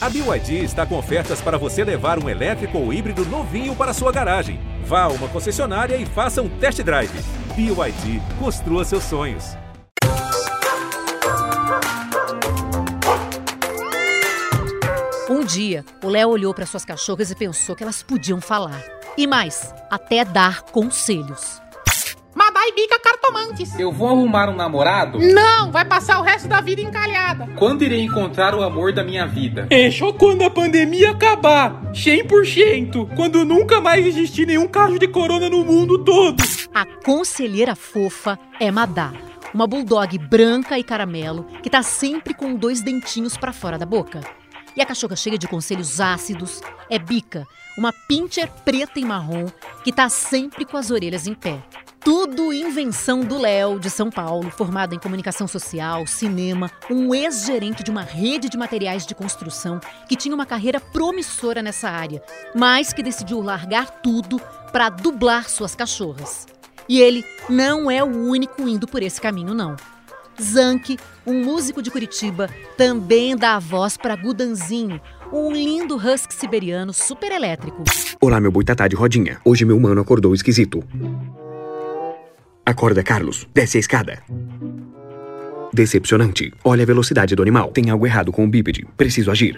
A BYD está com ofertas para você levar um elétrico ou híbrido novinho para sua garagem. Vá a uma concessionária e faça um test drive. BYD, construa seus sonhos. Um dia, o Léo olhou para suas cachorras e pensou que elas podiam falar. E mais, até dar conselhos. Madai bica Eu vou arrumar um namorado? Não, vai passar o resto da vida encalhada. Quando irei encontrar o amor da minha vida? É só quando a pandemia acabar. 100%. Quando nunca mais existir nenhum caso de corona no mundo todo. A conselheira fofa é Madá. Uma bulldog branca e caramelo que tá sempre com dois dentinhos para fora da boca. E a cachorra cheia de conselhos ácidos é Bica, uma pincher preta e marrom que tá sempre com as orelhas em pé. Tudo invenção do Léo, de São Paulo, formado em comunicação social, cinema, um ex-gerente de uma rede de materiais de construção que tinha uma carreira promissora nessa área, mas que decidiu largar tudo para dublar suas cachorras. E ele não é o único indo por esse caminho, não. Zank, um músico de Curitiba, também dá a voz para Gudanzinho, um lindo husky siberiano super elétrico. Olá, meu boitatá de rodinha. Hoje meu mano acordou esquisito. Acorda, Carlos. Desce a escada. Decepcionante. Olha a velocidade do animal. Tem algo errado com o bípede. Preciso agir.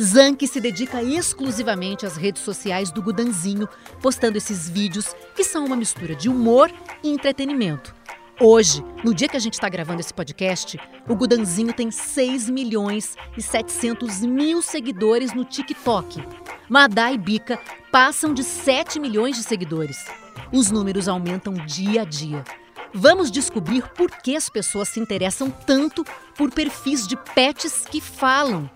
Zank se dedica exclusivamente às redes sociais do Gudanzinho, postando esses vídeos que são uma mistura de humor e entretenimento. Hoje, no dia que a gente está gravando esse podcast, o Gudanzinho tem 6 milhões e 700 mil seguidores no TikTok. Madá e Bica passam de 7 milhões de seguidores. Os números aumentam dia a dia. Vamos descobrir por que as pessoas se interessam tanto por perfis de pets que falam.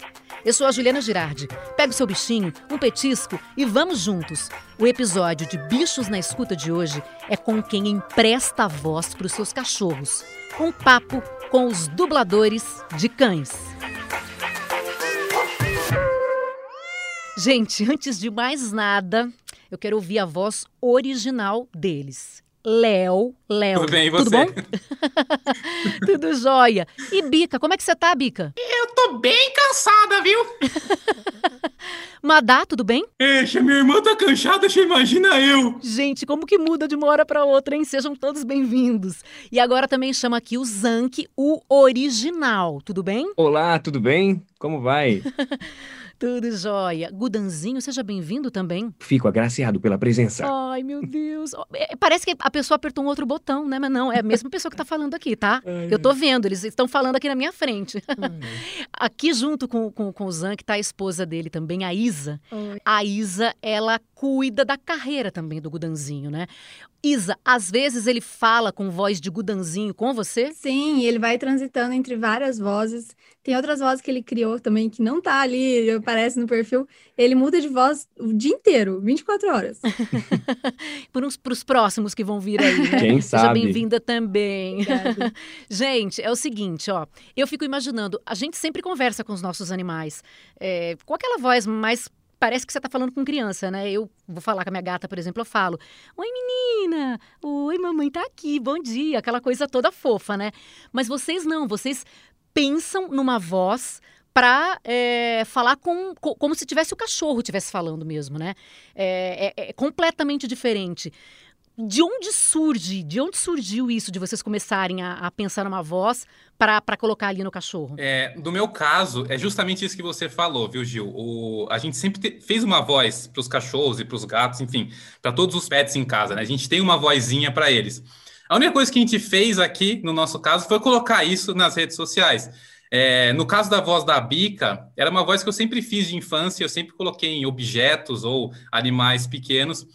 Eu sou a Juliana Girardi. Pega o seu bichinho, um petisco e vamos juntos. O episódio de Bichos na Escuta de hoje é com quem empresta a voz para os seus cachorros. Um papo com os dubladores de cães. Gente, antes de mais nada, eu quero ouvir a voz original deles. Léo, Léo. Tudo bem, e Tudo você? bom? Tudo jóia. E Bica, como é que você tá, Bica? Eu tô bem cansada, viu? Madá, tudo bem? Eixa, minha irmã tá cansada, você imagina eu. Gente, como que muda de uma hora para outra, hein? Sejam todos bem-vindos. E agora também chama aqui o Zank, o original. Tudo bem? Olá, tudo bem? Como vai? Tudo jóia. Gudanzinho, seja bem-vindo também. Fico agraciado pela presença. Ai, meu Deus. É, Parece que a pessoa apertou um outro botão, né? Mas não, é a mesma pessoa que tá falando aqui, tá? Eu tô vendo, eles estão falando aqui na minha frente. Aqui junto com, com, com o Zank tá a esposa dele também, a Isa. A Isa, ela cuida da carreira também do Gudanzinho, né? Isa, às vezes ele fala com voz de Gudanzinho com você? Sim, ele vai transitando entre várias vozes. Tem outras vozes que ele criou também que não tá ali, aparece no perfil. Ele muda de voz o dia inteiro, 24 horas. Para os próximos que vão vir aí, né? Quem Seja sabe? bem-vinda também. Obrigada. Gente, é o seguinte, ó. Eu fico imaginando, a gente sempre conversa com os nossos animais. é, com aquela voz mais. Parece que você tá falando com criança, né? Eu vou falar com a minha gata, por exemplo, eu falo: Oi, menina! Oi, mamãe tá aqui, bom dia. Aquela coisa toda fofa, né? Mas vocês não, vocês pensam numa voz para falar com, co- como se tivesse o cachorro estivesse falando mesmo, né? É, é- é completamente diferente. De onde surge, de onde surgiu isso de vocês começarem a, a pensar numa voz para colocar ali no cachorro? É, no meu caso, é justamente isso que você falou, viu, Gil? O- a gente sempre te- fez uma voz para os cachorros e para os gatos, enfim, para todos os pets em casa, né? A gente tem uma vozinha para eles. A única coisa que a gente fez aqui, no nosso caso, foi colocar isso nas redes sociais. É, no caso da voz da Bica, era uma voz que eu sempre fiz de infância, eu sempre coloquei em objetos ou animais pequenos.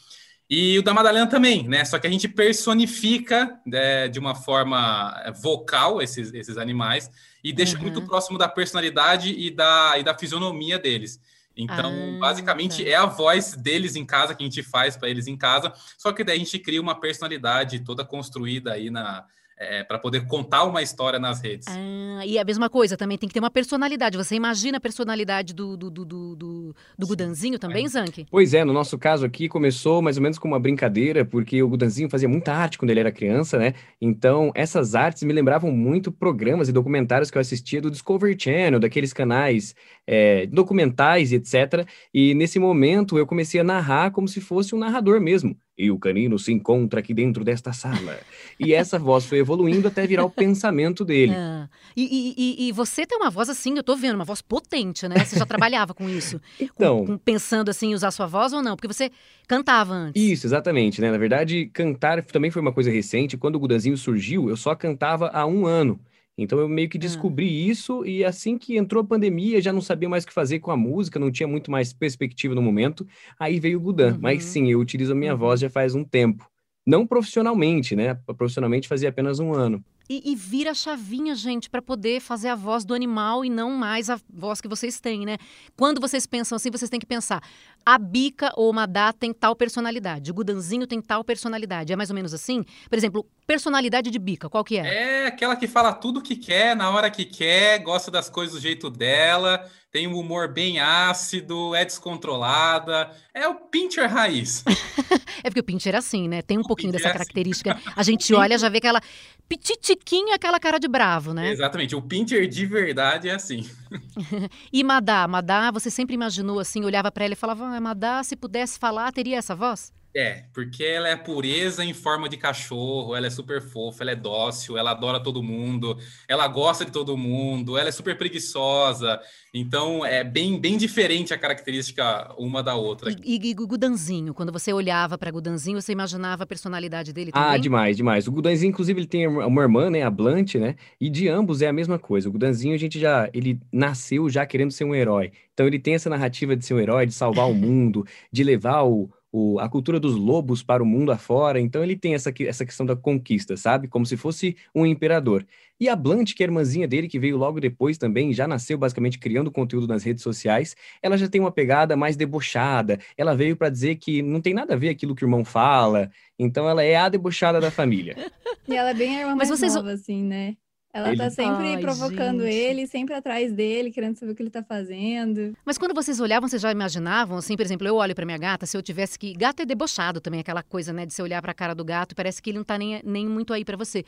E o da Madalena também, né? Só que a gente personifica né, de uma forma vocal esses, esses animais e deixa Uhum. muito próximo da personalidade e da, e da fisionomia deles. Então, Ah, basicamente, tá. é a voz deles em casa que a gente faz para eles em casa, só que daí a gente cria uma personalidade toda construída aí na, é, para poder contar uma história nas redes. Ah, e a mesma coisa, também tem que ter uma personalidade. Você imagina a personalidade do, do, do, do, do, do Gudanzinho também, Zank? Pois é, no nosso caso aqui começou mais ou menos com uma brincadeira, porque o Gudanzinho fazia muita arte quando ele era criança, né? Então, essas artes me lembravam muito programas e documentários que eu assistia do Discovery Channel, daqueles canais é, documentais e etc. E nesse momento eu comecei a narrar como se fosse um narrador mesmo. E o canino se encontra aqui dentro desta sala. E essa voz foi evoluindo até virar o pensamento dele. Ah, e, e, e, você tem uma voz assim, eu tô vendo, uma voz potente, né? Você já trabalhava com isso? Então. Com, com, pensando assim, em usar sua voz ou não? Porque você cantava antes. Isso, exatamente, né? Na verdade, cantar também foi uma coisa recente. Quando o Gudanzinho surgiu, eu só cantava há um ano. Então eu meio que descobri ah. isso e assim que entrou a pandemia, já não sabia mais o que fazer com a música, não tinha muito mais perspectiva no momento. Aí veio o Gudan. Uhum. Mas sim, eu utilizo a minha uhum. voz já faz um tempo. Não profissionalmente, né? Profissionalmente fazia apenas um ano. E, e, vira a chavinha, gente, para poder fazer a voz do animal e não mais a voz que vocês têm, né? Quando vocês pensam assim, vocês têm que pensar: a Bica ou o Madá tem tal personalidade, o Gudanzinho tem tal personalidade. É mais ou menos assim? Por exemplo, personalidade de Bica, qual que é? É aquela que fala tudo o que quer, na hora que quer, gosta das coisas do jeito dela, tem um humor bem ácido, é descontrolada. É o Pincher raiz. é porque o Pincher é assim, né? Tem um o pouquinho Pincher dessa é assim. característica. Assim. A gente olha, já vê aquela pititiquinho aquela cara de bravo, né? Exatamente, o Pinter de verdade é assim. e Madá, Madá, você sempre imaginou assim, olhava para ela e falava, ah, Madá, se pudesse falar, teria essa voz? É, porque ela é pureza em forma de cachorro, ela é super fofa, ela é dócil, ela adora todo mundo, ela gosta de todo mundo, ela é super preguiçosa. Então é bem, bem diferente a característica uma da outra. E, e, e Gudanzinho, quando você olhava para Gudanzinho, você imaginava a personalidade dele ah, também? Ah, demais, demais. O Gudanzinho, inclusive, ele tem uma irmã, né, a Blanche, né? E de ambos é a mesma coisa. O Gudanzinho, a gente já, ele nasceu já querendo ser um herói. Então ele tem essa narrativa de ser um herói, de salvar o mundo, de levar o o, a cultura dos lobos para o mundo afora. Então ele tem essa, essa questão da conquista, sabe? Como se fosse um imperador. E a Blanche, que é a irmãzinha dele, que veio logo depois também, já nasceu basicamente criando conteúdo nas redes sociais, ela já tem uma pegada mais debochada. Ela veio para dizer que não tem nada a ver aquilo que o irmão fala. Então ela é a debochada da família. e ela é bem a irmã Mas mais vocês... nova, assim, né? Ela ele... tá sempre Ai, provocando gente. ele, sempre atrás dele, querendo saber o que ele tá fazendo. Mas quando vocês olhavam, vocês já imaginavam, assim, por exemplo, eu olho para minha gata, se eu tivesse que. Gato é debochado também, aquela coisa, né, de você olhar para a cara do gato, parece que ele não tá nem, nem muito aí para você.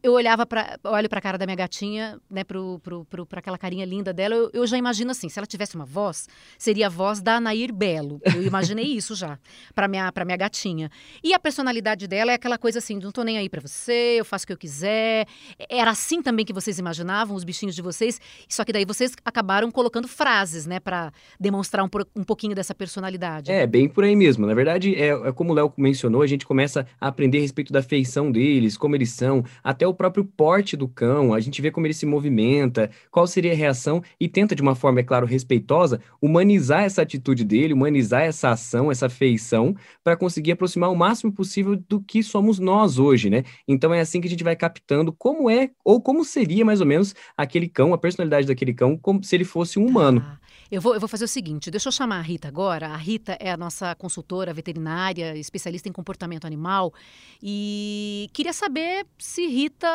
Eu olhava para olho para a cara da minha gatinha, né, pro, pro, pro, pra aquela carinha linda dela, eu, eu, já imagino assim, se ela tivesse uma voz, seria a voz da Anair Belo. Eu imaginei isso já, para minha, pra minha gatinha. E a personalidade dela é aquela coisa assim, não tô nem aí para você, eu faço o que eu quiser. Era assim também que vocês imaginavam, os bichinhos de vocês, só que daí vocês acabaram colocando frases, né, para demonstrar um, um, pouquinho dessa personalidade. É, bem por aí mesmo. Na verdade, é, é como o Léo mencionou, a gente começa a aprender a respeito da feição deles, como eles são, até o próprio porte do cão, a gente vê como ele se movimenta, qual seria a reação e tenta, de uma forma, é claro, respeitosa, humanizar essa atitude dele, humanizar essa ação, essa feição, para conseguir aproximar o máximo possível do que somos nós hoje, né? Então é assim que a gente vai captando como é ou como seria mais ou menos aquele cão, a personalidade daquele cão, como se ele fosse um humano. Ah, eu, vou, eu vou fazer o seguinte: deixa eu chamar a Rita agora. A Rita é a nossa consultora veterinária, especialista em comportamento animal. E queria saber se Rita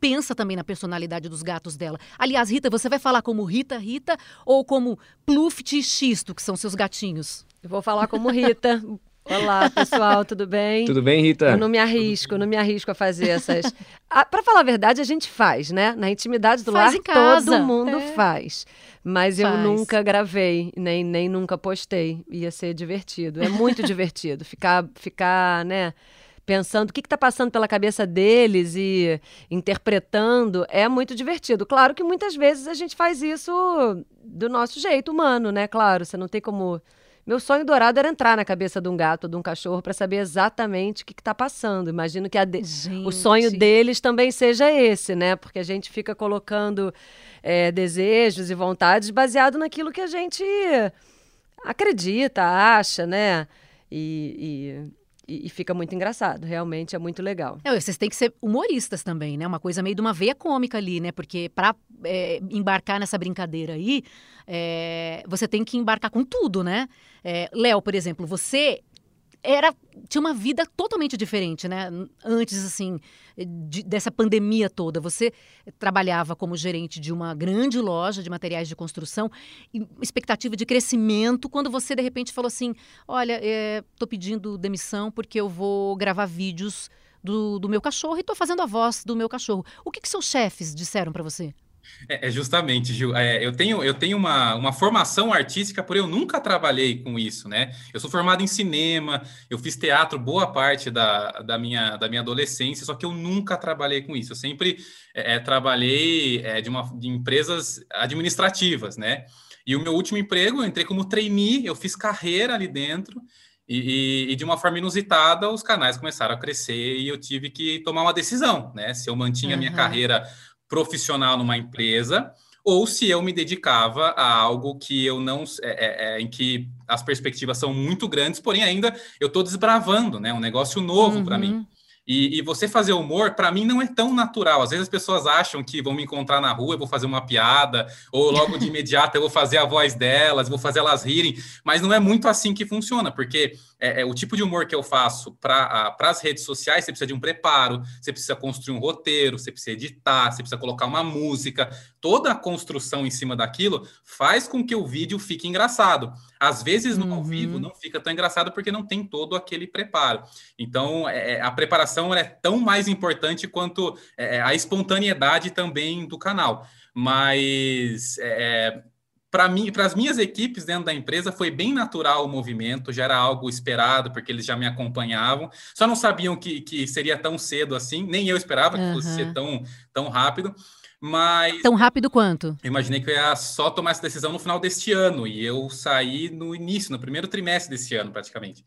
pensa também na personalidade dos gatos dela. Aliás, Rita, você vai falar como Rita, Rita ou como Pluft e Xisto, que são seus gatinhos? Eu vou falar como Rita, Olá, pessoal, tudo bem? Tudo bem, Rita? Eu não me arrisco, não me arrisco a fazer essas. ah, para falar a verdade, a gente faz, né? Na intimidade do faz lar, todo mundo é. faz. Mas faz. eu nunca gravei, nem, nem nunca postei. Ia ser divertido. É muito divertido ficar, ficar, né? Pensando o que está passando pela cabeça deles e interpretando é muito divertido. Claro que muitas vezes a gente faz isso do nosso jeito humano, né? Claro, você não tem como meu sonho dourado era entrar na cabeça de um gato, de um cachorro, para saber exatamente o que está passando. Imagino que de... o sonho deles também seja esse, né? Porque a gente fica colocando é, desejos e vontades baseado naquilo que a gente acredita, acha, né? E, e, fica muito engraçado, realmente é muito legal. É, vocês têm que ser humoristas também, né? Uma coisa meio de uma veia cômica ali, né? Porque para é, embarcar nessa brincadeira aí, é, você tem que embarcar com tudo, né? É, Léo, por exemplo, você era tinha uma vida totalmente diferente, né? Antes, assim, de, dessa pandemia toda. Você trabalhava como gerente de uma grande loja de materiais de construção, expectativa de crescimento, quando você, de repente, falou assim: olha, estou é, pedindo demissão porque eu vou gravar vídeos do, do meu cachorro e estou fazendo a voz do meu cachorro. O que, que seus chefes disseram para você? É, é, justamente, Gil. É, eu tenho, eu tenho uma, uma formação artística, porém eu nunca trabalhei com isso, né? Eu sou formado em cinema, eu fiz teatro boa parte da, da, minha, da minha adolescência, só que eu nunca trabalhei com isso. Eu sempre é, é trabalhei é, de, uma, de empresas administrativas, né? E o meu último emprego, eu entrei como trainee, eu fiz carreira ali dentro, e, e, e, de uma forma inusitada, os canais começaram a crescer e eu tive que tomar uma decisão, né? Se eu mantinha a minha carreira profissional numa empresa ou se eu me dedicava a algo que eu não é, é, é em que as perspectivas são muito grandes, porém ainda eu estou desbravando, né? Um negócio novo uhum. para mim. E, e, você fazer humor, para mim, não é tão natural. Às vezes as pessoas acham que vão me encontrar na rua, eu vou fazer uma piada, ou logo de imediato eu vou fazer a voz delas, vou fazer elas rirem, mas não é muito assim que funciona, porque é, é o tipo de humor que eu faço para as redes sociais, você precisa de um preparo, você precisa construir um roteiro, você precisa editar, você precisa colocar uma música. Toda a construção em cima daquilo faz com que o vídeo fique engraçado. Às vezes, no uhum. ao vivo, uhum. não fica tão engraçado porque não tem todo aquele preparo. Então, é, é a preparação é tão mais importante quanto é, é, a espontaneidade também do canal. Mas é, para mim, para as minhas equipes dentro da empresa, foi bem natural o movimento, já era algo esperado, porque eles já me acompanhavam, só não sabiam que, que seria tão cedo assim, nem eu esperava que fosse ser tão, tão rápido. Mas. Tão rápido quanto? Eu imaginei que eu ia só tomar essa decisão no final deste ano. E eu saí no início, no primeiro trimestre desse ano, praticamente.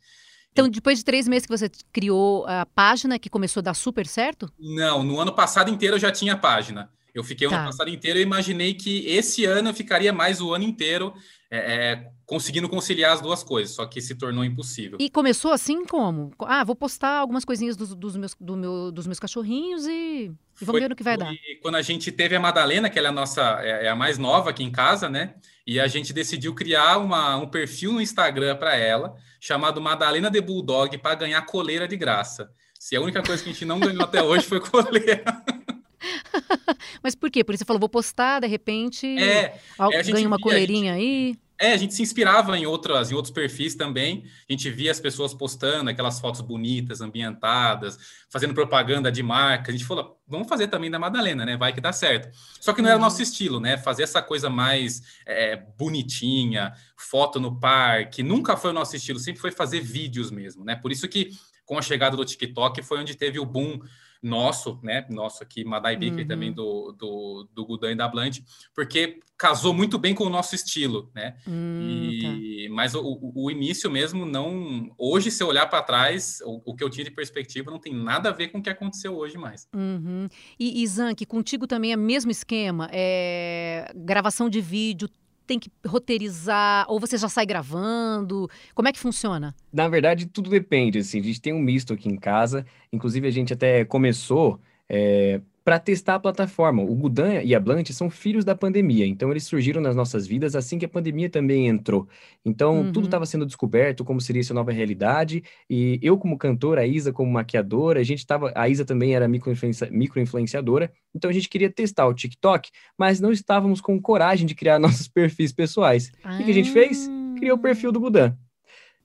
Então, depois de três meses que você criou a página, que começou a dar super certo? Não, no ano passado inteiro eu já tinha página. Eu fiquei o tá. ano passado inteiro e imaginei que esse ano eu ficaria mais o ano inteiro é, é, conseguindo conciliar as duas coisas, só que se tornou impossível. E começou assim como? Ah, vou postar algumas coisinhas dos, dos meus, do meu, dos meus cachorrinhos e, e vamos ver no que vai dar. Quando a gente teve a Madalena, que ela é a nossa, é, é, a mais nova aqui em casa, né? E a gente decidiu criar uma, um perfil no Instagram para ela, chamado Madalena de Bulldog, para ganhar coleira de graça. Se a única coisa que a gente não ganhou até hoje foi coleira. Mas por quê? Por isso você falou, vou postar, de repente, é, é ganha uma coleirinha aí. É, a gente se inspirava em outras, em outros perfis também. A gente via as pessoas postando aquelas fotos bonitas, ambientadas, fazendo propaganda de marca. A gente falou, vamos fazer também da Madalena, né? Vai que dá certo. Só que não era o nosso uhum. estilo, né? Fazer essa coisa mais é, bonitinha, foto no parque, nunca foi o nosso estilo. Sempre foi fazer vídeos mesmo, né? Por isso que com a chegada do TikTok foi onde teve o boom nosso, né? Nosso aqui, Madai Baker uhum. também do, do, do Gudan e da Blunt, porque casou muito bem com o nosso estilo, né? Hum, e, tá. Mas o, o, início mesmo não. Hoje, se eu olhar para trás, o, o, que eu tinha de perspectiva não tem nada a ver com o que aconteceu hoje mais. Uhum. E, e Zank, contigo também é o mesmo esquema? É... Gravação de vídeo, tem que roteirizar ou você já sai gravando? Como é que funciona? Na verdade, tudo depende. Assim, a gente tem um misto aqui em casa. Inclusive, a gente até começou é, para testar a plataforma. O Gudan e a Blunt são filhos da pandemia, então eles surgiram nas nossas vidas assim que a pandemia também entrou. Então, uhum. tudo estava sendo descoberto, como seria essa nova realidade, e eu como cantora, a Isa como maquiadora, a gente estava, a Isa também era micro-influenciadora, então a gente queria testar o TikTok, mas não estávamos com coragem de criar nossos perfis pessoais. Ah. O que a gente fez? Criou o perfil do Gudan.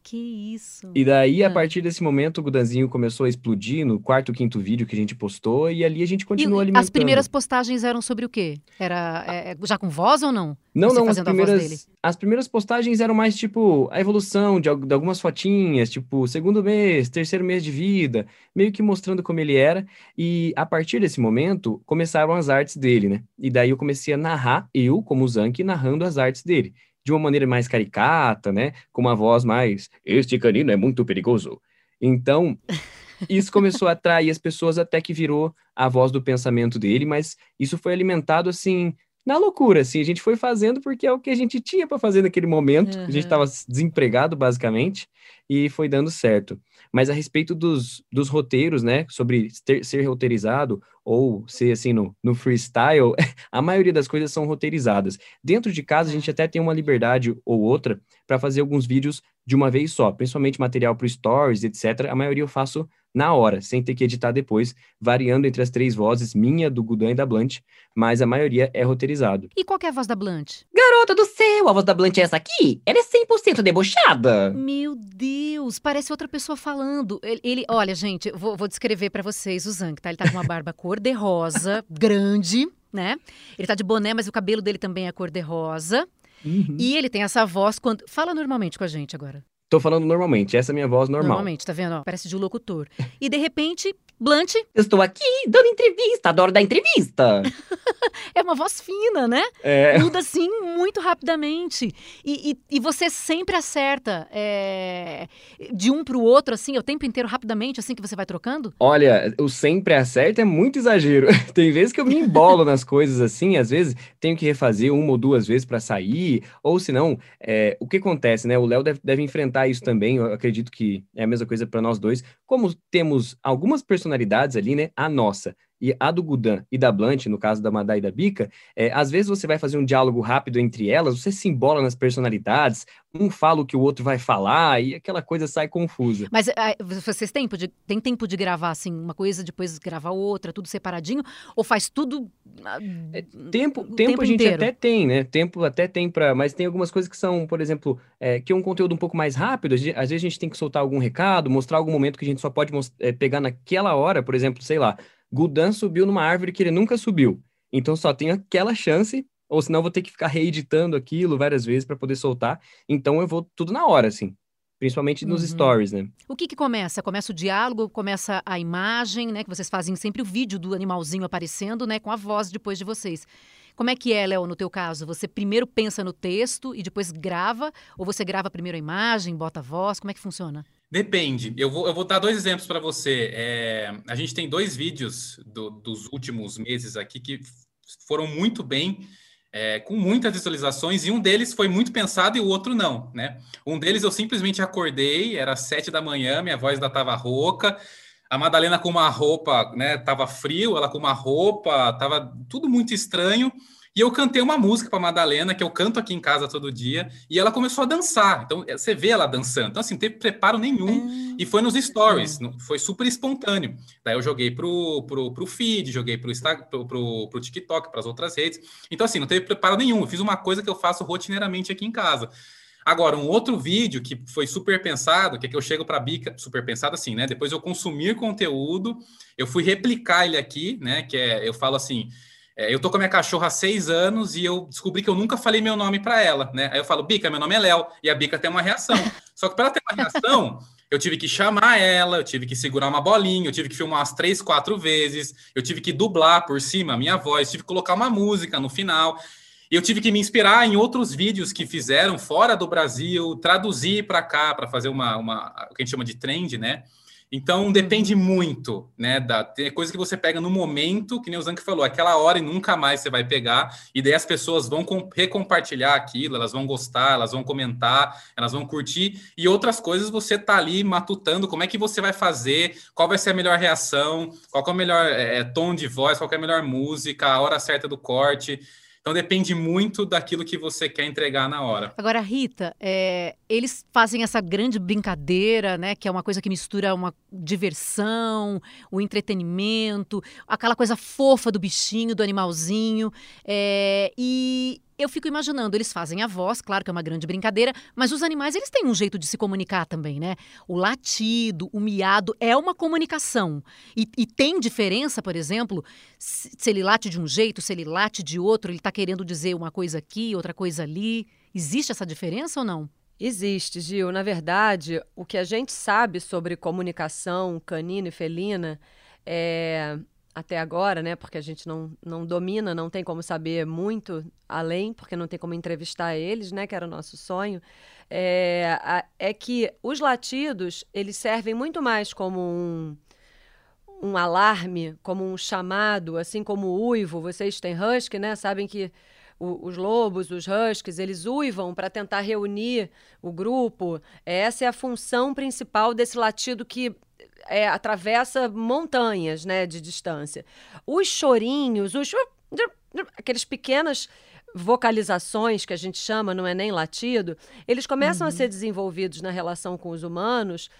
Que isso. E daí, a partir desse momento, o Gudanzinho começou a explodir no quarto, quinto vídeo que a gente postou, e ali a gente continuou e alimentando. As primeiras postagens eram sobre o quê? Era é, já com voz ou não? Não, Você não, as primeiras, as primeiras postagens eram mais tipo a evolução de, de algumas fotinhas, tipo segundo mês, terceiro mês de vida, meio que mostrando como ele era. E a partir desse momento, começaram as artes dele, né? E daí eu comecei a narrar, eu, como Zank, narrando as artes dele de uma maneira mais caricata, né? Com uma voz mais, este canino é muito perigoso. Então, isso começou a atrair as pessoas até que virou a voz do pensamento dele, mas isso foi alimentado assim na loucura, assim, a gente foi fazendo porque é o que a gente tinha para fazer naquele momento. Uhum. A gente estava desempregado basicamente e foi dando certo. Mas a respeito dos, dos roteiros, né, sobre ter, ser roteirizado ou ser assim no, no freestyle, a maioria das coisas são roteirizadas. Dentro de casa, a gente até tem uma liberdade ou outra para fazer alguns vídeos de uma vez só, principalmente material para stories, etc. A maioria eu faço na hora, sem ter que editar depois, variando entre as três vozes, minha, do Gudan e da Blunt, mas a maioria é roteirizado. E qual é a voz da Blunt? Garota do céu, a voz da Blunt é essa aqui? Ela é 100% debochada. Meu Deus, parece outra pessoa falando. Ele, ele olha, gente, vou, vou descrever para vocês o Zank, tá? Ele tá com uma barba cor-de-rosa, grande, né? Ele tá de boné, mas o cabelo dele também é cor-de-rosa. Uhum. E ele tem essa voz quando. Fala normalmente com a gente agora. Tô falando normalmente, essa é a minha voz normal. Normalmente, tá vendo? Ó, parece de um locutor. E de repente, Blunt. Eu estou aqui dando entrevista, adoro dar entrevista. é uma voz fina, né? É. Muda assim muito rapidamente. E, e, e você sempre acerta é, de um pro outro, assim, o tempo inteiro, rapidamente, assim que você vai trocando? Olha, o sempre acerta é muito exagero. Tem vezes que eu me embolo nas coisas assim, às vezes tenho que refazer uma ou duas vezes para sair, ou senão, é, o que acontece, né? O Léo deve, deve enfrentar isso também, eu acredito que é a mesma coisa para nós dois. Como temos algumas personalidades personalidades ali, né? A nossa e a do Gudan e da Blunt, no caso da Madá e da Bica, é, às vezes você vai fazer um diálogo rápido entre elas, você se embola nas personalidades, um fala o que o outro vai falar e aquela coisa sai confusa. Mas é, vocês têm tempo, de, tem tempo de gravar assim, uma coisa, depois gravar outra, tudo separadinho? Ou faz tudo. É, tempo, tempo, tempo, a gente inteiro? até tem, né? Tempo até tem para. Mas tem algumas coisas que são, por exemplo, é, que é um conteúdo um pouco mais rápido. Às vezes a gente tem que soltar algum recado, mostrar algum momento que a gente só pode é, pegar naquela hora, por exemplo, sei lá Gudan subiu numa árvore que ele nunca subiu. Então só tem aquela chance, ou senão eu vou ter que ficar reeditando aquilo várias vezes para poder soltar. Então eu vou tudo na hora, assim. Principalmente nos uhum. stories, né? O que que começa? Começa o diálogo, começa a imagem, né? Que vocês fazem sempre o vídeo do animalzinho aparecendo, né? Com a voz depois de vocês. Como é que é, Léo, no teu caso? Você primeiro pensa no texto e depois grava? Ou você grava primeiro a imagem, bota a voz? Como é que funciona? Depende. Eu vou, eu vou dar dois exemplos para você. É, a gente tem dois vídeos do, dos últimos meses aqui que foram muito bem, é, com muitas visualizações, e um deles foi muito pensado e o outro não, né? Um deles eu simplesmente acordei, era sete da manhã, minha voz ainda estava rouca, a Madalena com uma roupa, né? Tava frio, ela com uma roupa, tava tudo muito estranho. E eu cantei uma música para Madalena, que eu canto aqui em casa todo dia, e ela começou a dançar. Então, é, você vê ela dançando. Então, assim, não teve preparo nenhum. E foi nos stories, foi super espontâneo. Daí eu joguei pro, pro, pro feed, joguei pro, pro, pro, pro TikTok, para as outras redes. Então, assim, não teve preparo nenhum. Eu fiz uma coisa que eu faço rotineiramente aqui em casa. Agora, um outro vídeo que foi super pensado, que é que eu chego para a Bica, super pensado assim, né? Depois eu consumir conteúdo, eu fui replicar ele aqui, né? Que é, eu falo assim, é, eu tô com a minha cachorra há seis anos e eu descobri que eu nunca falei meu nome para ela, né? Aí eu falo, Bica, meu nome é Léo, e a Bica tem uma reação. Só que para ela ter uma reação, eu tive que chamar ela, eu tive que segurar uma bolinha, eu tive que filmar umas três, quatro vezes, eu tive que dublar por cima a minha voz, tive que colocar uma música no final. Eu tive que me inspirar em outros vídeos que fizeram fora do Brasil, traduzir para cá, para fazer uma, uma, o que a gente chama de trend, né? Então depende uhum. muito, né? Da, tem coisa que você pega no momento, que nem o Zank falou, aquela hora e nunca mais você vai pegar, e daí as pessoas vão com, recompartilhar aquilo, elas vão gostar, elas vão comentar, elas vão curtir, e outras coisas você tá ali matutando como é que você vai fazer, qual vai ser a melhor reação, qual é o melhor é, tom de voz, qual é a melhor música, a hora certa do corte. Então depende muito daquilo que você quer entregar na hora. Agora, Rita, é, eles fazem essa grande brincadeira, né? Que é uma coisa que mistura uma diversão, o entretenimento, aquela coisa fofa do bichinho, do animalzinho. É, e eu fico imaginando, eles fazem a voz, claro que é uma grande brincadeira, mas os animais eles têm um jeito de se comunicar também, né? O latido, o miado é uma comunicação. E, e tem diferença, por exemplo, se, se, ele late de um jeito, se ele late de outro, ele está querendo dizer uma coisa aqui, outra coisa ali. Existe essa diferença ou não? Existe, Gil. Na verdade, o que a gente sabe sobre comunicação canina e felina é até agora, né? Porque a gente não, não domina, não tem como saber muito além, porque não tem como entrevistar eles, né? Que era o nosso sonho. É, é que os latidos, eles servem muito mais como um, um alarme, como um chamado, assim como o uivo. Vocês têm husky, né? Sabem que o, os lobos, os huskies, eles uivam para tentar reunir o grupo. Essa é a função principal desse latido que é, atravessa montanhas né, de distância. Os chorinhos, os aqueles pequenas vocalizações que a gente chama, não é nem latido, eles começam uhum. a ser desenvolvidos na relação com os humanos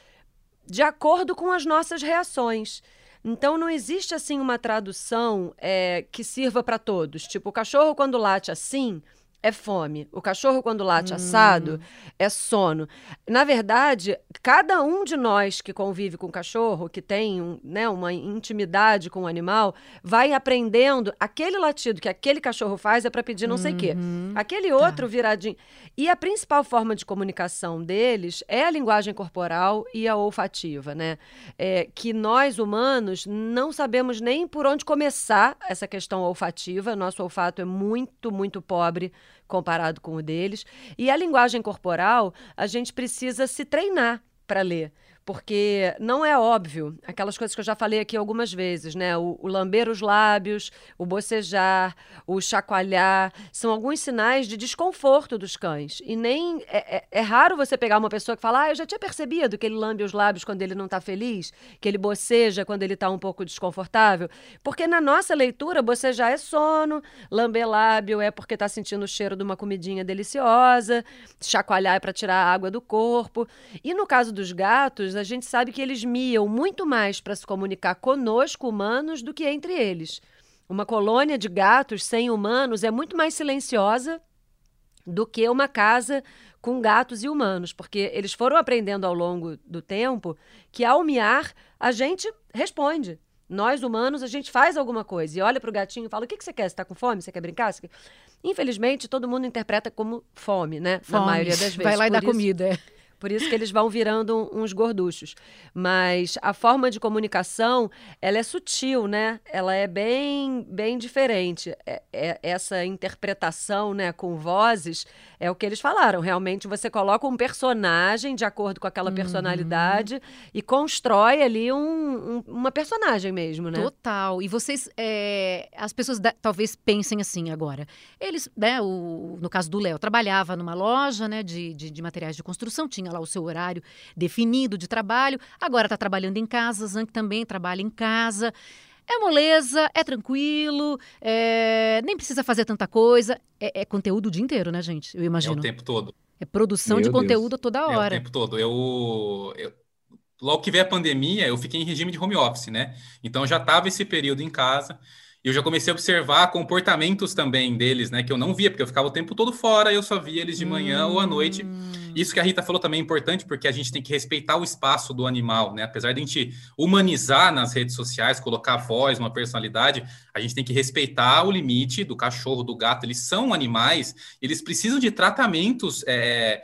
de acordo com as nossas reações. Então não existe assim uma tradução é, que sirva para todos. Tipo, o cachorro quando late assim, é fome. O cachorro, quando late hum. assado, é sono. Na verdade, cada um de nós que convive com o cachorro, que tem um, né, uma intimidade com o animal, vai aprendendo aquele latido que aquele cachorro faz é para pedir não uhum. sei o quê. Uhum. Aquele outro tá. viradinho. E a principal forma de comunicação deles é a linguagem corporal e a olfativa, né? É, que nós, humanos, não sabemos nem por onde começar essa questão olfativa. Nosso olfato é muito, muito pobre comparado com o deles. E a linguagem corporal, a gente precisa se treinar para ler porque não é óbvio aquelas coisas que eu já falei aqui algumas vezes, né? O, o, lamber os lábios, o bocejar, o chacoalhar, são alguns sinais de desconforto dos cães. E nem é, é, é raro você pegar uma pessoa que fala, ah, eu já tinha percebido que ele lambe os lábios quando ele não está feliz, que ele boceja quando ele está um pouco desconfortável, porque na nossa leitura bocejar é sono, lamber lábio é porque está sentindo o cheiro de uma comidinha deliciosa, chacoalhar é para tirar a água do corpo. E no caso dos gatos a gente sabe que eles miam muito mais para se comunicar conosco, humanos, do que entre eles. Uma colônia de gatos sem humanos é muito mais silenciosa do que uma casa com gatos e humanos, porque eles foram aprendendo ao longo do tempo que ao miar a gente responde. Nós humanos, a gente faz alguma coisa e olha para o gatinho e fala: O que, que você quer? Você está com fome? Você quer brincar? Você quer... Infelizmente, todo mundo interpreta como fome, né? Fome. Na maioria das vezes. Vai lá e dá comida. Por isso que eles vão virando uns gorduchos. Mas a forma de comunicação, ela é sutil, né? Ela é bem, bem diferente. É, é, essa interpretação, né, com vozes, é o que eles falaram. Realmente você coloca um personagem de acordo com aquela uhum. personalidade e constrói ali um, um, uma personagem mesmo, né? Total. E vocês, é, as pessoas da, talvez pensem assim agora. Eles, né, o, no caso do Léo, trabalhava numa loja, né, de, de, de materiais de construção, tinha tinha lá o seu horário definido de trabalho, agora está trabalhando em casa, Zank também trabalha em casa. É moleza, é tranquilo, é... nem precisa fazer tanta coisa. É, é, conteúdo o dia inteiro, né, gente? Eu imagino. É o tempo todo. É produção Meu de Deus. conteúdo toda hora. É o tempo todo. Eu, eu, logo que veio a pandemia, eu fiquei em regime de home office, né? Então já estava esse período em casa. E eu já comecei a observar comportamentos também deles, né? Que eu não via, porque eu ficava o tempo todo fora, eu só via eles de manhã hum. ou à noite. Isso que a Rita falou também é importante, porque a gente tem que respeitar o espaço do animal, né? Apesar de a gente humanizar nas redes sociais, colocar voz, uma personalidade, a gente tem que respeitar o limite do cachorro, do gato. Eles são animais, eles precisam de tratamentos. É,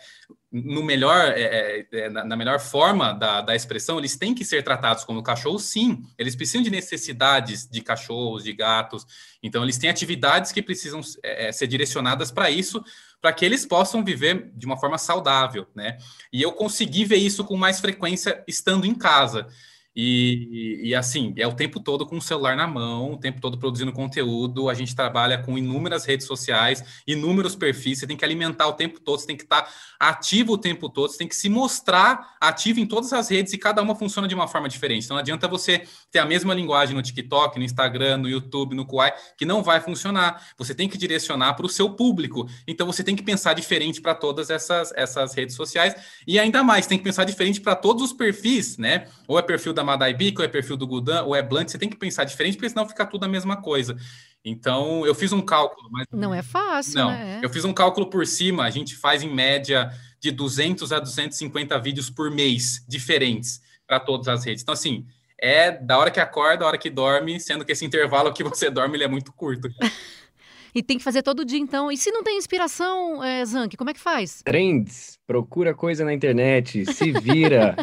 no melhor, é, é, é na melhor forma da, da expressão, eles têm que ser tratados como cachorro, sim. Eles precisam de necessidades de cachorros, de gatos. Então, eles têm atividades que precisam é, é ser direcionadas para isso, para que eles possam viver de uma forma saudável, né? E eu consegui ver isso com mais frequência estando em casa. E, e, assim, é o tempo todo com o celular na mão, o tempo todo produzindo conteúdo. A gente trabalha com inúmeras redes sociais, inúmeros perfis. Você tem que alimentar o tempo todo, você tem que estar ativo o tempo todo, você tem que se mostrar ativo em todas as redes e cada uma funciona de uma forma diferente. Então não adianta você ter a mesma linguagem no TikTok, no Instagram, no YouTube, no Kuai, que não vai funcionar. Você tem que direcionar para o seu público. Então você tem que pensar diferente para todas essas, essas redes sociais e ainda mais, tem que pensar diferente para todos os perfis, né? Ou é perfil da Madai Bico, ou é perfil do Gudan, ou é Blunt, você tem que pensar diferente, porque senão fica tudo a mesma coisa. Então, eu fiz um cálculo. Mas... Não é fácil, Não, né? eu fiz um cálculo por cima, a gente faz em média de 200 a 250 vídeos por mês, diferentes, para todas as redes. Então, assim, é da hora que acorda, da hora que dorme, sendo que esse intervalo que você dorme, ele é muito curto. E tem que fazer todo dia, então. E se não tem inspiração, é, Zank, como é que faz? Trends Procura coisa na internet, se vira.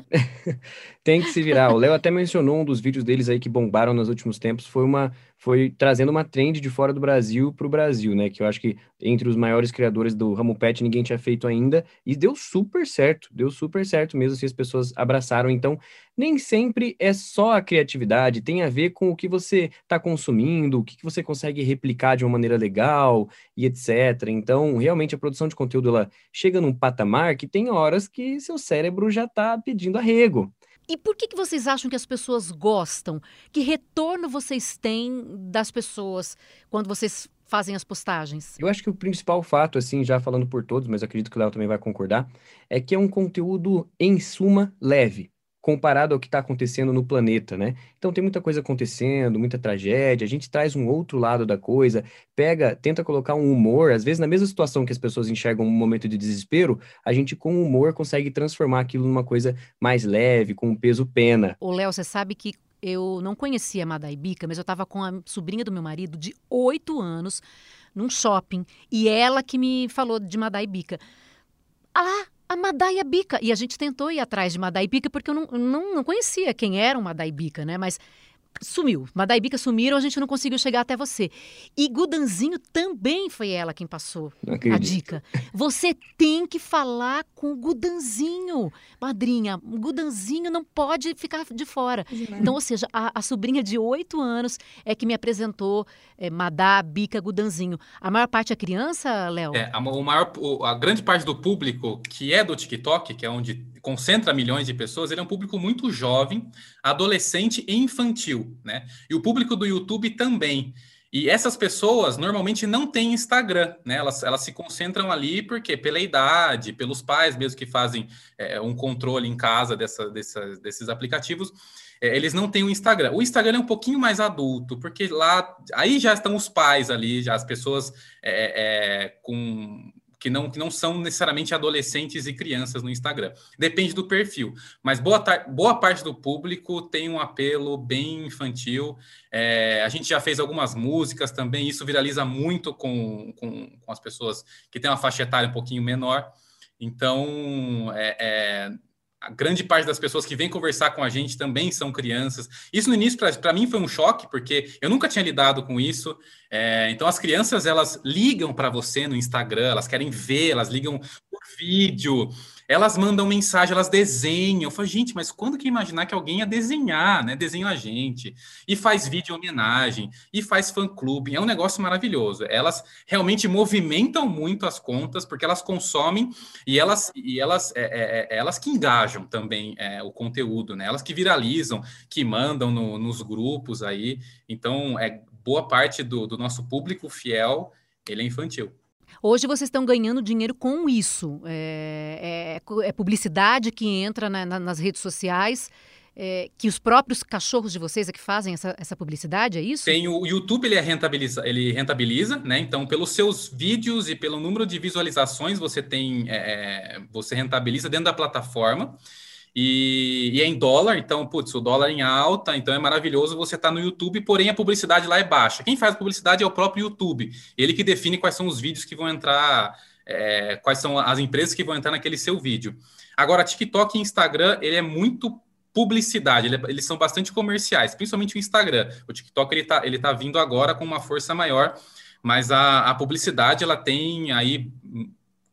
Tem que se virar. O Léo até mencionou um dos vídeos deles aí que bombaram nos últimos tempos, foi uma foi trazendo uma trend de fora do Brasil para o Brasil, né? Que eu acho que entre os maiores criadores do ramo pet ninguém tinha feito ainda e deu super certo, deu super certo mesmo se as pessoas abraçaram. Então, nem sempre é só a criatividade, tem a ver com o que você está consumindo, o que você consegue replicar de uma maneira legal e etc. Então, realmente a produção de conteúdo ela chega num patamar que tem horas que seu cérebro já está pedindo arrego. E por que, que vocês acham que as pessoas gostam? Que retorno vocês têm das pessoas quando vocês fazem as postagens? Eu acho que o principal fato, assim, já falando por todos, mas acredito que o Léo também vai concordar, é que é um conteúdo, em suma, leve comparado ao que está acontecendo no planeta, né? Então tem muita coisa acontecendo, muita tragédia, a gente traz um outro lado da coisa, pega, tenta colocar um humor, às vezes na mesma situação que as pessoas enxergam um momento de desespero, a gente com humor consegue transformar aquilo numa coisa mais leve, com um peso pena. O Léo, você sabe que eu não conhecia Madaibica, mas eu estava com a sobrinha do meu marido de oito anos num shopping e ela que me falou de Madaibica. Ah, a Madaia Bica. E a gente tentou ir atrás de Madaia Bica porque eu não, não, não conhecia quem era o Madaia Bica, né? Mas sumiu. Madaibica sumiram, a gente não conseguiu chegar até você. E Gudanzinho também foi ela quem passou a dica. Você tem que falar com o Gudanzinho. Madrinha, o Gudanzinho não pode ficar de fora. Então, ou seja, a, a sobrinha de oito anos é que me apresentou é, Madá, Bica, Gudanzinho. A maior parte é criança, Léo? É, a, o maior, a grande parte do público que é do TikTok, que é onde concentra milhões de pessoas, ele é um público muito jovem, adolescente e infantil, né? E o público do YouTube também. E essas pessoas normalmente não têm Instagram, né? Elas, elas se concentram ali porque pela idade, pelos pais mesmo que fazem é, um controle em casa dessa, dessa, desses aplicativos, é, eles não têm o Instagram. O Instagram é um pouquinho mais adulto, porque lá aí já estão os pais ali, já as pessoas é, é com que não, que não são necessariamente adolescentes e crianças no Instagram. Depende do perfil. Mas boa, boa parte do público tem um apelo bem infantil. É, a gente já fez algumas músicas também, isso viraliza muito com, com, com, as pessoas que têm uma faixa etária um pouquinho menor. Então, é, é a grande parte das pessoas que vêm conversar com a gente também são crianças. Isso no início, para mim, foi um choque, porque eu nunca tinha lidado com isso. É, então, as crianças, elas ligam para você no Instagram, elas querem ver, elas ligam por vídeo, elas mandam mensagem, elas desenham. Eu falo, gente, mas quando que imaginar que alguém ia desenhar, né? Desenha a gente, e faz vídeo homenagem, e faz fã-clube. É um negócio maravilhoso. Elas realmente movimentam muito as contas, porque elas consomem e elas, e elas, é, é, é elas que engajam também é, o conteúdo, né? Elas que viralizam, que mandam no, nos grupos aí. Então, é boa parte do, do nosso público fiel, ele é infantil. Hoje vocês estão ganhando dinheiro com isso. É, é, é publicidade que entra na, na, nas redes sociais. É, que os próprios cachorros de vocês é que fazem essa, essa publicidade, é isso? Tem o YouTube, ele, é rentabiliza, ele rentabiliza, né? Então, pelos seus vídeos e pelo número de visualizações, você tem, é, é você rentabiliza dentro da plataforma. E, e, é em dólar, então, putz, o dólar em alta, então é maravilhoso você estar tá no YouTube, porém a publicidade lá é baixa. Quem faz publicidade é o próprio YouTube. Ele que define quais são os vídeos que vão entrar, é, quais são as empresas que vão entrar naquele seu vídeo. Agora, TikTok e Instagram, ele é muito publicidade, ele é, eles são bastante comerciais, principalmente o Instagram. O TikTok, ele tá, ele tá vindo agora com uma força maior, mas a, a publicidade, ela tem aí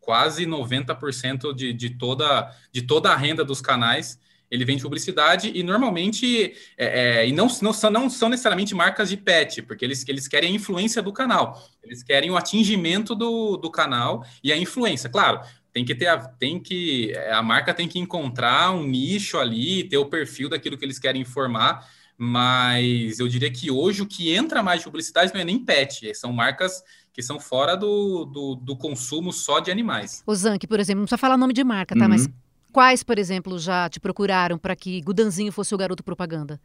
quase 90% de, de, toda, de toda a renda dos canais ele vende publicidade e normalmente é, é, e não, não, são, não são necessariamente marcas de pet, porque eles, eles querem a influência do canal, eles querem o atingimento do, do canal e a influência. Claro, tem que ter a, tem que a marca tem que encontrar um nicho ali, ter o perfil daquilo que eles querem informar, mas eu diria que hoje o que entra mais de publicidade não é nem pet, são marcas que são fora do, do, do consumo só de animais. O Zank, por exemplo, não precisa falar nome de marca, tá? Uhum. Mas quais, por exemplo, já te procuraram para que Gudanzinho fosse o garoto propaganda?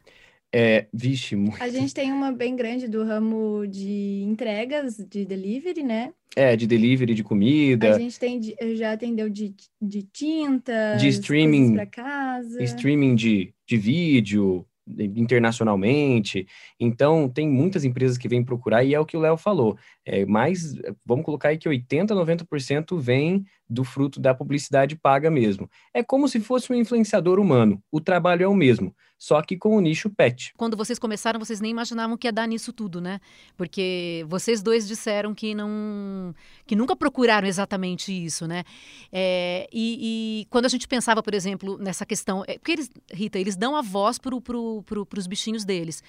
É, vixe, muito. A gente tem uma bem grande do ramo de entregas, de delivery, né? É, de delivery de comida. A gente tem, já atendeu de, de tinta, de streaming para casa. Streaming de, de vídeo, internacionalmente. Então, tem muitas empresas que vêm procurar, e é o que o Léo falou. É, mais, vamos colocar aí que 80%, 90% vem do fruto da publicidade paga mesmo. É como se fosse um influenciador humano. O trabalho é o mesmo, só que com o nicho pet. Quando vocês começaram, vocês nem imaginavam que ia dar nisso tudo, né? Porque vocês dois disseram que não, que nunca procuraram exatamente isso, né? É, e, e, quando a gente pensava, por exemplo, nessa questão, é, porque eles, Rita, eles dão a voz para pro, pro, os bichinhos deles.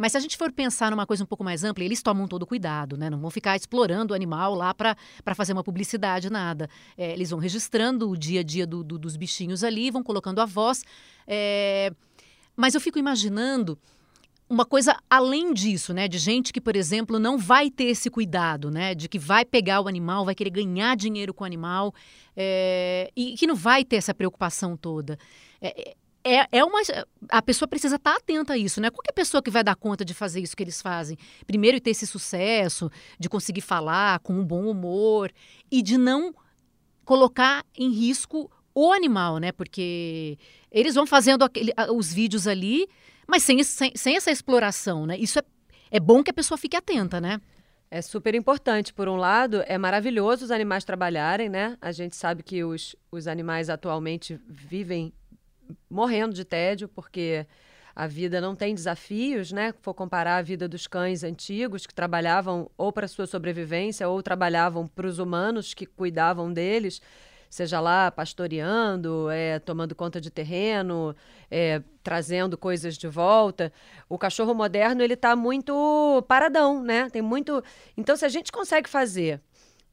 Mas se a gente for pensar numa coisa um pouco mais ampla, eles tomam todo cuidado, né? Não vão ficar explorando o animal lá para fazer uma publicidade, nada. É, eles vão registrando o dia a dia do, do, dos bichinhos ali, vão colocando a voz. É... Mas eu fico imaginando uma coisa além disso, né? De gente que, por exemplo, não vai ter esse cuidado, né? De que vai pegar o animal, vai querer ganhar dinheiro com o animal é, e que não vai ter essa preocupação toda. É, é, é uma. A pessoa precisa estar tá atenta a isso, né? Qualquer pessoa que vai dar conta de fazer isso que eles fazem. Primeiro, ter esse sucesso, de conseguir falar com um bom humor e de não colocar em risco o animal, né? Porque eles vão fazendo aquele, os vídeos ali, mas sem, sem, sem essa exploração, né? Isso é, é bom que a pessoa fique atenta, né? É super importante. Por um lado, é maravilhoso os animais trabalharem, né? A gente sabe que os, os animais atualmente vivem morrendo de tédio, porque a vida não tem desafios, né? For comparar a vida dos cães antigos que trabalhavam ou para sua sobrevivência ou trabalhavam para os humanos que cuidavam deles, seja lá pastoreando, é, tomando conta de terreno, é, trazendo coisas de volta. O cachorro moderno ele está muito paradão, né? Tem muito. Então, se a gente consegue fazer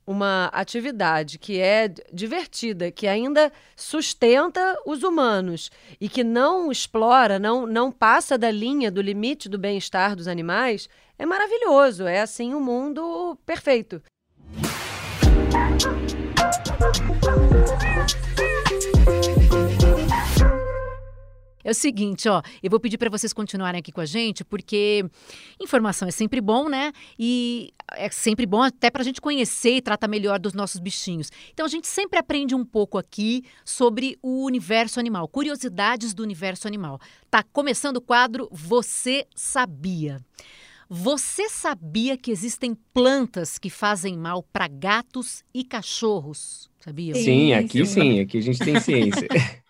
uma atividade que é divertida, que ainda sustenta os humanos e que não explora, não, não passa da linha do limite do bem-estar dos animais, é maravilhoso. É assim um mundo perfeito. É o seguinte, ó, eu vou pedir para vocês continuarem aqui com a gente, porque informação é sempre bom, né? E é sempre bom até para a gente conhecer e tratar melhor dos nossos bichinhos. Então a gente sempre aprende um pouco aqui sobre o universo animal, curiosidades do universo animal. Tá começando o quadro Você Sabia? Você sabia que existem plantas que fazem mal para gatos e cachorros? Sabia? Sim, aqui sim, aqui a gente tem ciência.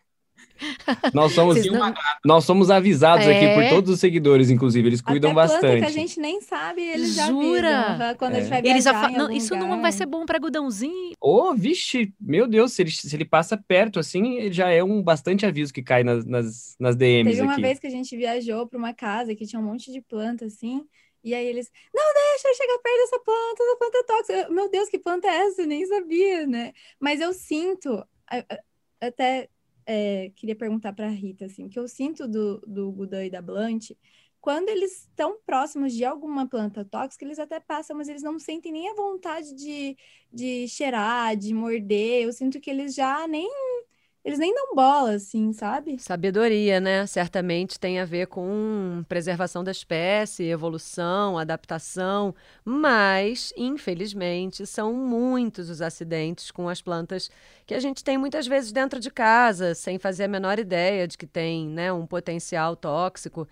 Nós somos, não... nós somos avisados é... aqui por é? todos os seguidores, inclusive, eles cuidam Até bastante. que a gente nem sabe, eles Jura? já avisam quando é. a gente vai eles já não, Isso lugar. não vai ser bom para Gudãozinho? Ô, oh, vixe, meu Deus, se ele, se ele passa perto assim, ele já é um bastante aviso que cai nas, nas, nas DMs Teve uma aqui. vez que a gente viajou para uma casa que tinha um monte de planta assim, e aí eles, não deixa eu chegar perto dessa planta, essa planta é tóxica. Meu Deus, que planta é essa? Eu nem sabia, né? Mas eu sinto, até é, queria perguntar para a Rita, assim, que eu sinto do, do Gudan e da Blunt, quando eles estão próximos de alguma planta tóxica, eles até passam, mas eles não sentem nem a vontade de, de cheirar, de morder. Eu sinto que eles já nem eles nem dão bola, assim, sabe? Sabedoria, né? Certamente tem a ver com preservação da espécie, evolução, adaptação, mas, infelizmente, são muitos os acidentes com as plantas que a gente tem muitas vezes dentro de casa, sem fazer a menor ideia de que tem né, um potencial tóxico.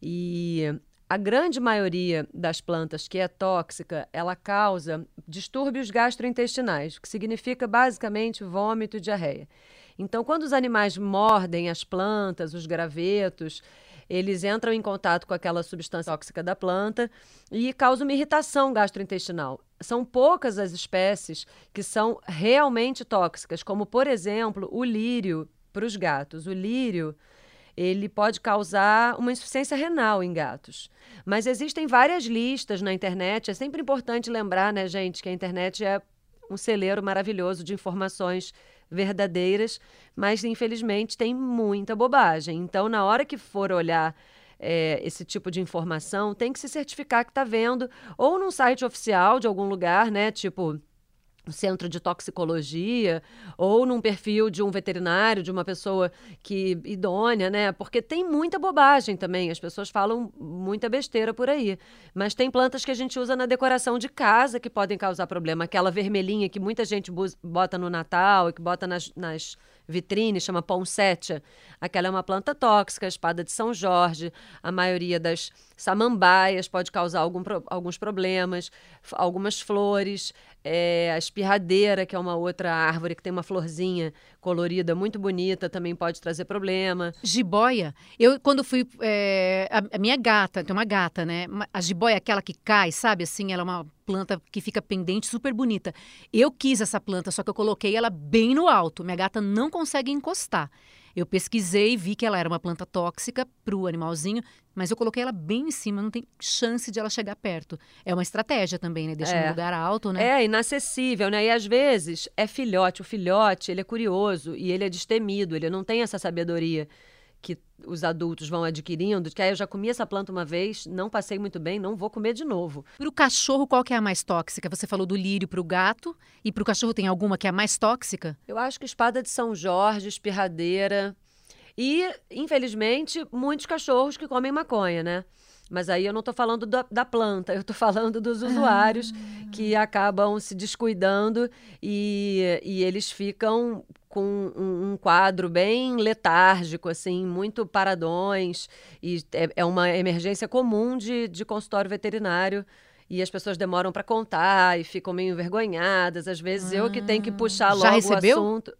E a grande maioria das plantas que é tóxica, ela causa distúrbios gastrointestinais, que significa basicamente vômito e diarreia. Então, quando os animais mordem as plantas, os gravetos, eles entram em contato com aquela substância tóxica da planta e causam uma irritação gastrointestinal. São poucas as espécies que são realmente tóxicas, como, por exemplo, o lírio para os gatos. O lírio ele pode causar uma insuficiência renal em gatos. Mas existem várias listas na internet. É sempre importante lembrar, né, gente, que a internet é um celeiro maravilhoso de informações verdadeiras, mas infelizmente tem muita bobagem. Então, na hora que for olhar é, esse tipo de informação, tem que se certificar que está vendo ou num site oficial de algum lugar, né? Tipo centro de toxicologia ou num perfil de um veterinário, de uma pessoa que idônea, né? Porque tem muita bobagem também, as pessoas falam muita besteira por aí. Mas tem plantas que a gente usa na decoração de casa que podem causar problema, aquela vermelhinha que muita gente bota no Natal e que bota nas, nas chama poinsettia. Aquela é uma planta tóxica, espada de São Jorge. A maioria das samambaias pode causar algum, alguns problemas. Algumas flores É, a espirradeira, que é uma outra árvore que tem uma florzinha colorida muito bonita, também pode trazer problema. Jiboia. Eu, quando fui. É, a, a, minha gata, tem uma gata, né? A jiboia é aquela que cai, sabe? Assim, ela é uma planta que fica pendente, super bonita. Eu quis essa planta, só que eu coloquei ela bem no alto. Minha gata não consegue encostar. Eu pesquisei, vi que ela era uma planta tóxica para o animalzinho, mas eu coloquei ela bem em cima, não tem chance de ela chegar perto. É uma estratégia também, né? Deixa é. um lugar alto, né? É, inacessível, né? E às vezes é filhote. O filhote, ele é curioso e ele é destemido, ele não tem essa sabedoria que os adultos vão adquirindo, que aí eu já comi essa planta uma vez, não passei muito bem, não vou comer de novo. Para o cachorro, qual que é a mais tóxica? Você falou do lírio para o gato, e para o cachorro tem alguma que é a mais tóxica? Eu acho que espada de São Jorge, espirradeira e, infelizmente, muitos cachorros que comem maconha, né? Mas aí eu não estou falando da, da, planta, eu estou falando dos usuários ah. que acabam se descuidando e, e eles ficam com um, um, quadro bem letárgico, assim, muito paradões. E é, é uma emergência comum de, de consultório veterinário. E as pessoas demoram para contar e ficam meio envergonhadas. Às vezes ah, eu que tenho que puxar logo já recebeu? o assunto.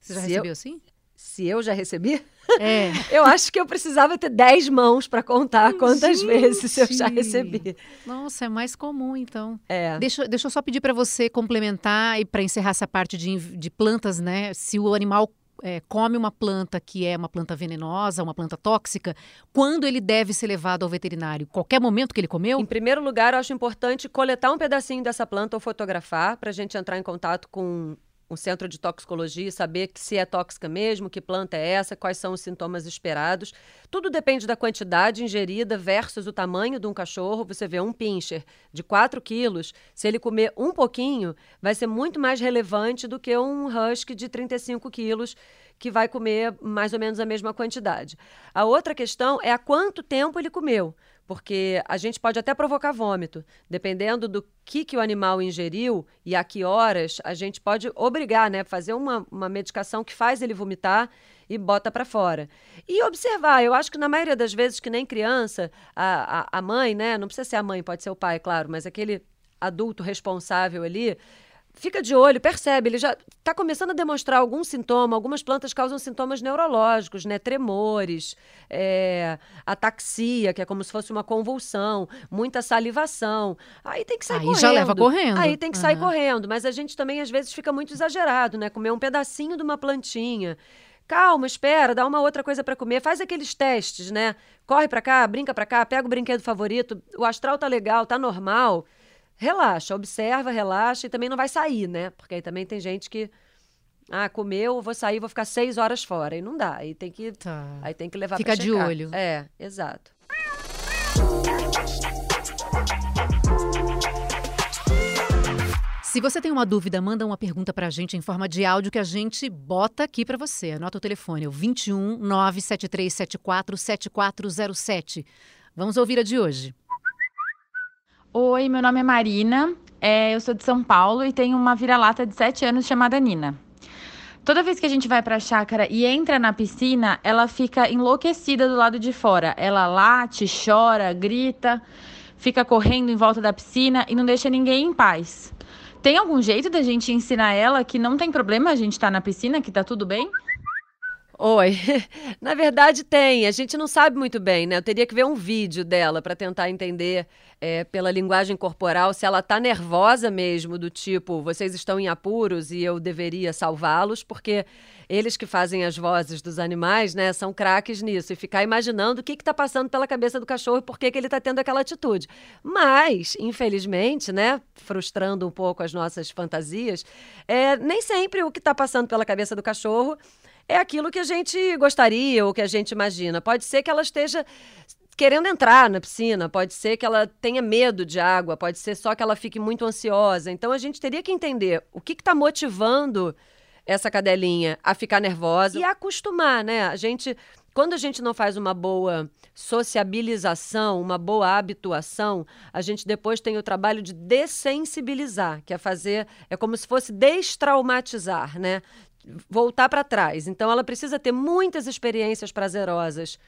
Você já Se recebeu eu... sim? Se eu já recebi, é. eu acho que eu precisava ter 10 mãos para contar quantas Gente. vezes eu já recebi. Nossa, é mais comum então. É. Deixa, deixa eu só pedir para você complementar e para encerrar essa parte de, de plantas, né? Se o animal é, come uma planta que é uma planta venenosa, uma planta tóxica, quando ele deve ser levado ao veterinário? Qualquer momento que ele comeu? Em primeiro lugar, eu acho importante coletar um pedacinho dessa planta ou fotografar para a gente entrar em contato com um centro de toxicologia e saber se é tóxica mesmo, que planta é essa, quais são os sintomas esperados. Tudo depende da quantidade ingerida versus o tamanho de um cachorro. Você vê um pincher de 4 quilos, se ele comer um pouquinho, vai ser muito mais relevante do que um husky de 35 quilos, que vai comer mais ou menos a mesma quantidade. A outra questão é há quanto tempo ele comeu porque a gente pode até provocar vômito. Dependendo do que, que o animal ingeriu e a que horas, a gente pode obrigar, né? Fazer uma, uma medicação que faz ele vomitar e bota para fora. E observar, eu acho que na maioria das vezes que nem criança, a, a, a mãe, né? Não precisa ser a mãe, pode ser o pai, claro, mas aquele adulto responsável ali, fica de olho, percebe, ele já está começando a demonstrar algum sintoma. Algumas plantas causam sintomas neurológicos, né? Tremores, é, ataxia, que é como se fosse uma convulsão, muita salivação. Aí tem que sair Aí correndo. já leva correndo. Aí tem que sair correndo. Mas a gente também, às vezes, fica muito exagerado, né? Comer um pedacinho de uma plantinha. Calma, espera, dá uma outra coisa para comer, faz aqueles testes, né? Corre para cá, brinca para cá, pega o brinquedo favorito, o astral tá legal, tá normal relaxa, observa, relaxa e também não vai sair, né? Porque aí também tem gente que ah, comeu, vou sair, vou ficar seis horas fora. E não dá. Aí tem que, tá. aí tem que levar Fica de olho. É, exato. Se você tem uma dúvida, manda uma pergunta para a gente em forma de áudio que a gente bota aqui para você. Anota o telefone, é o 21 97374 7407. Vamos ouvir a de hoje. Oi, meu nome é Marina, é, eu sou de São Paulo e tenho uma vira-lata de 7 anos chamada Nina. Toda vez que a gente vai para a chácara e entra na piscina, ela fica enlouquecida do lado de fora. Ela late, chora, grita, fica correndo em volta da piscina e não deixa ninguém em paz. Tem algum jeito da gente ensinar ela que não tem problema a gente estar tá na piscina, que tá tudo bem? Oi. Na verdade, tem. A gente não sabe muito bem, né? Eu teria que ver um vídeo dela para tentar entender é, pela linguagem corporal se ela tá nervosa mesmo, do tipo, vocês estão em apuros e eu deveria salvá-los, porque eles que fazem as vozes dos animais, né, são craques nisso. E ficar imaginando o que está passando pela cabeça do cachorro e por que, que ele está tendo aquela atitude. Mas, infelizmente, né, frustrando um pouco as nossas fantasias, é, nem sempre o que está passando pela cabeça do cachorro é aquilo que a gente gostaria ou que a gente imagina. Pode ser que ela esteja querendo entrar na piscina, pode ser que ela tenha medo de água, pode ser só que ela fique muito ansiosa. Então a gente teria que entender o que está motivando essa cadelinha a ficar nervosa e a acostumar, né? A gente, quando a gente não faz uma boa sociabilização, uma boa habituação, a gente depois tem o trabalho de dessensibilizar, que é fazer, é como se fosse destraumatizar, né? Voltar para trás. Então, ela precisa ter muitas experiências prazerosas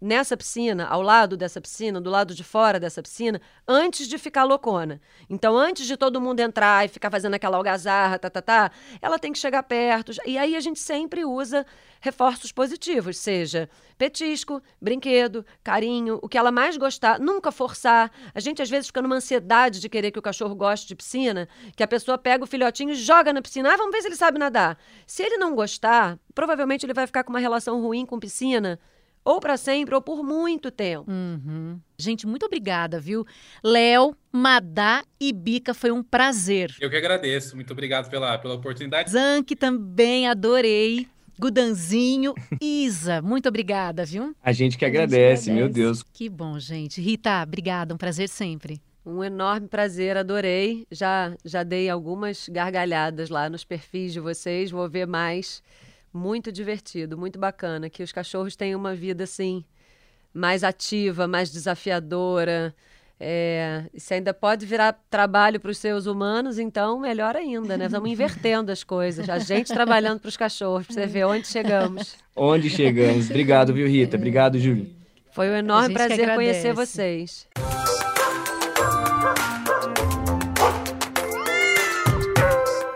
nessa piscina, ao lado dessa piscina, do lado de fora dessa piscina, antes de ficar loucona. Então, antes de todo mundo entrar e ficar fazendo aquela algazarra, tá, tá, tá, ela tem que chegar perto. E aí a gente sempre usa reforços positivos, seja petisco, brinquedo, carinho, o que ela mais gostar, nunca forçar. A gente às vezes fica numa ansiedade de querer que o cachorro goste de piscina, que a pessoa pega o filhotinho e joga na piscina. Ah, vamos ver se ele sabe nadar. Se ele não gostar, provavelmente ele vai ficar com uma relação ruim com piscina ou para sempre ou por muito tempo. Uhum. Gente, muito obrigada, viu? Léo, Madá e Bica, foi um prazer. Eu que agradeço, muito obrigado pela, pela oportunidade. Zank também adorei. Gudanzinho, Isa, muito obrigada, viu? A gente que agradece, agradece, meu Deus. Que bom, gente. Rita, obrigada, um prazer sempre. Um enorme prazer, adorei. Já já dei algumas gargalhadas lá nos perfis de vocês, vou ver mais. Muito divertido, muito bacana. Que os cachorros têm uma vida assim mais ativa, mais desafiadora. É, se ainda pode virar trabalho para os seus humanos, então melhor ainda, né? Vamos invertendo as coisas. A gente trabalhando para os cachorros, para você ver onde chegamos. Onde chegamos. Obrigado, viu, Rita? Obrigado, Júlio. Foi um enorme prazer conhecer vocês.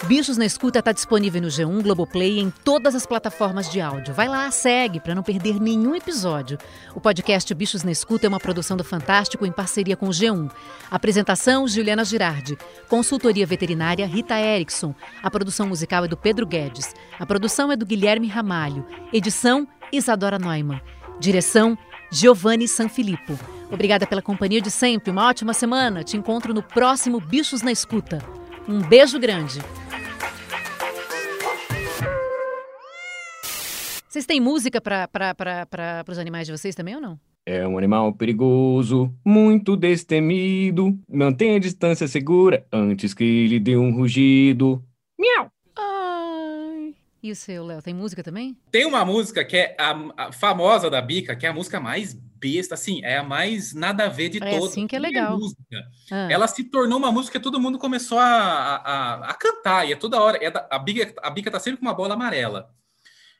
Bichos na Escuta está disponível no G1 Globoplay em todas as plataformas de áudio. Vai lá, segue para não perder nenhum episódio. O podcast Bichos na Escuta é uma produção do Fantástico em parceria com o G1. Apresentação: Juliana Girardi. Consultoria veterinária: Rita Erickson. A produção musical é do Pedro Guedes. A produção é do Guilherme Ramalho. Edição: Isadora Neumann. Direção: Giovanni Sanfilippo. Obrigada pela companhia de sempre. Uma ótima semana. Te encontro no próximo Bichos na Escuta. Um beijo grande. Vocês têm música para os animais de vocês também ou não? É um animal perigoso, muito destemido. Mantenha a distância segura antes que lhe dê um rugido. Miau! Ai. E o seu, Léo, tem música também? Tem uma música que é a, a, famosa da Bica, que é a música mais besta, assim, é a mais nada a ver de é todas. assim que é legal. Ah. Ela se tornou uma música que todo mundo começou a, a, a cantar, e é toda hora. É da, a, Bica, a Bica tá sempre com uma bola amarela.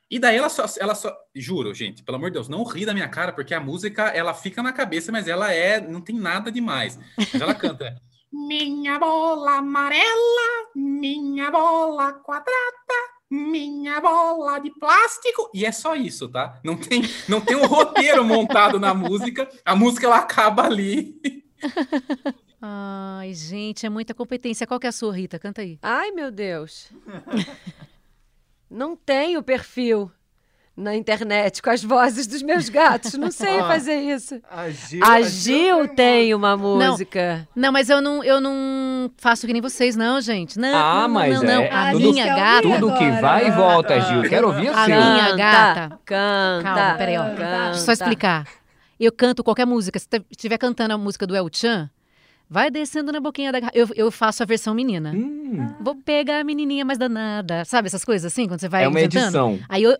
E daí ela só, ela só, juro, gente, pelo amor de Deus, não ri da minha cara, porque a música, ela fica na cabeça, mas ela é, não tem nada demais. Mas ela canta. minha bola amarela, minha bola quadrada, minha bola de plástico. E é só isso, tá? Não tem, não tem um roteiro montado na música, a música ela acaba ali. Ai, gente, é muita competência. Qual que é a sua, Rita? Canta aí. Ai, meu Deus. Não tenho perfil na internet com as vozes dos meus gatos. Não sei fazer isso. A Gil, a Gil tem uma música. Não, não, mas eu não, eu não faço que nem vocês, não, gente. Não, ah, não, mas não, não. É, a tudo, minha gata. Tudo que vai e volta, Gil. Quero ouvir a seu. minha gata. Canta. Calma, peraí, ó. Canta. Deixa eu só explicar. Eu canto qualquer música. Se estiver cantando a música do El Chan, Vai descendo na boquinha da garrafa. Eu, eu faço a versão menina. Hum. Vou pegar a menininha mais danada. Sabe essas coisas assim, quando você vai É uma inventando? edição. Aí eu...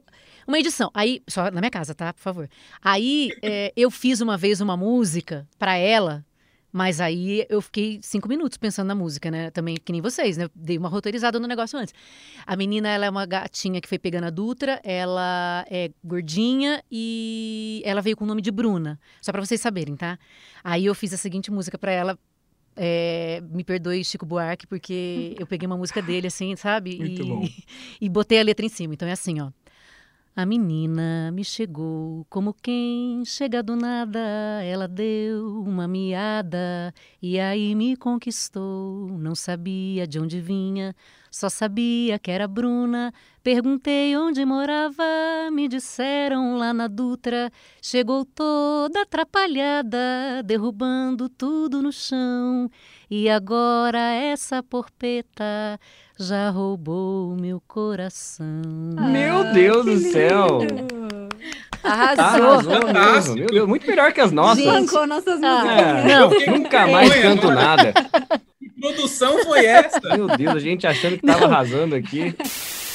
Uma edição. Aí, só na minha casa, tá? Por favor. Aí, é, eu fiz uma vez uma música pra ela, mas aí eu fiquei cinco minutos pensando na música, né? Também que nem vocês, né? Dei uma roteirizada no negócio antes. A menina, ela é uma gatinha que foi pegando a Dutra, ela é gordinha e ela veio com o nome de Bruna. Só pra vocês saberem, tá? Aí eu fiz a seguinte música pra ela é, me perdoe, Chico Buarque, porque eu peguei uma música dele, assim, sabe? Muito e, bom. e botei a letra em cima. Então é assim, ó. A menina me chegou como quem chega do nada, ela deu uma miada e aí me conquistou. Não sabia de onde vinha, só sabia que era Bruna. Perguntei onde morava, me disseram lá na Dutra. Chegou toda atrapalhada, derrubando tudo no chão. E agora essa porpeta já roubou meu coração. Meu Deus do céu. Arrasou. Arrasou mesmo. Meu Deus, muito melhor que as nossas. Bancou nossas Ah, músicas. É, Não. nunca mais canto nada. Que produção foi essa? Meu Deus, a gente achando que tava arrasando aqui.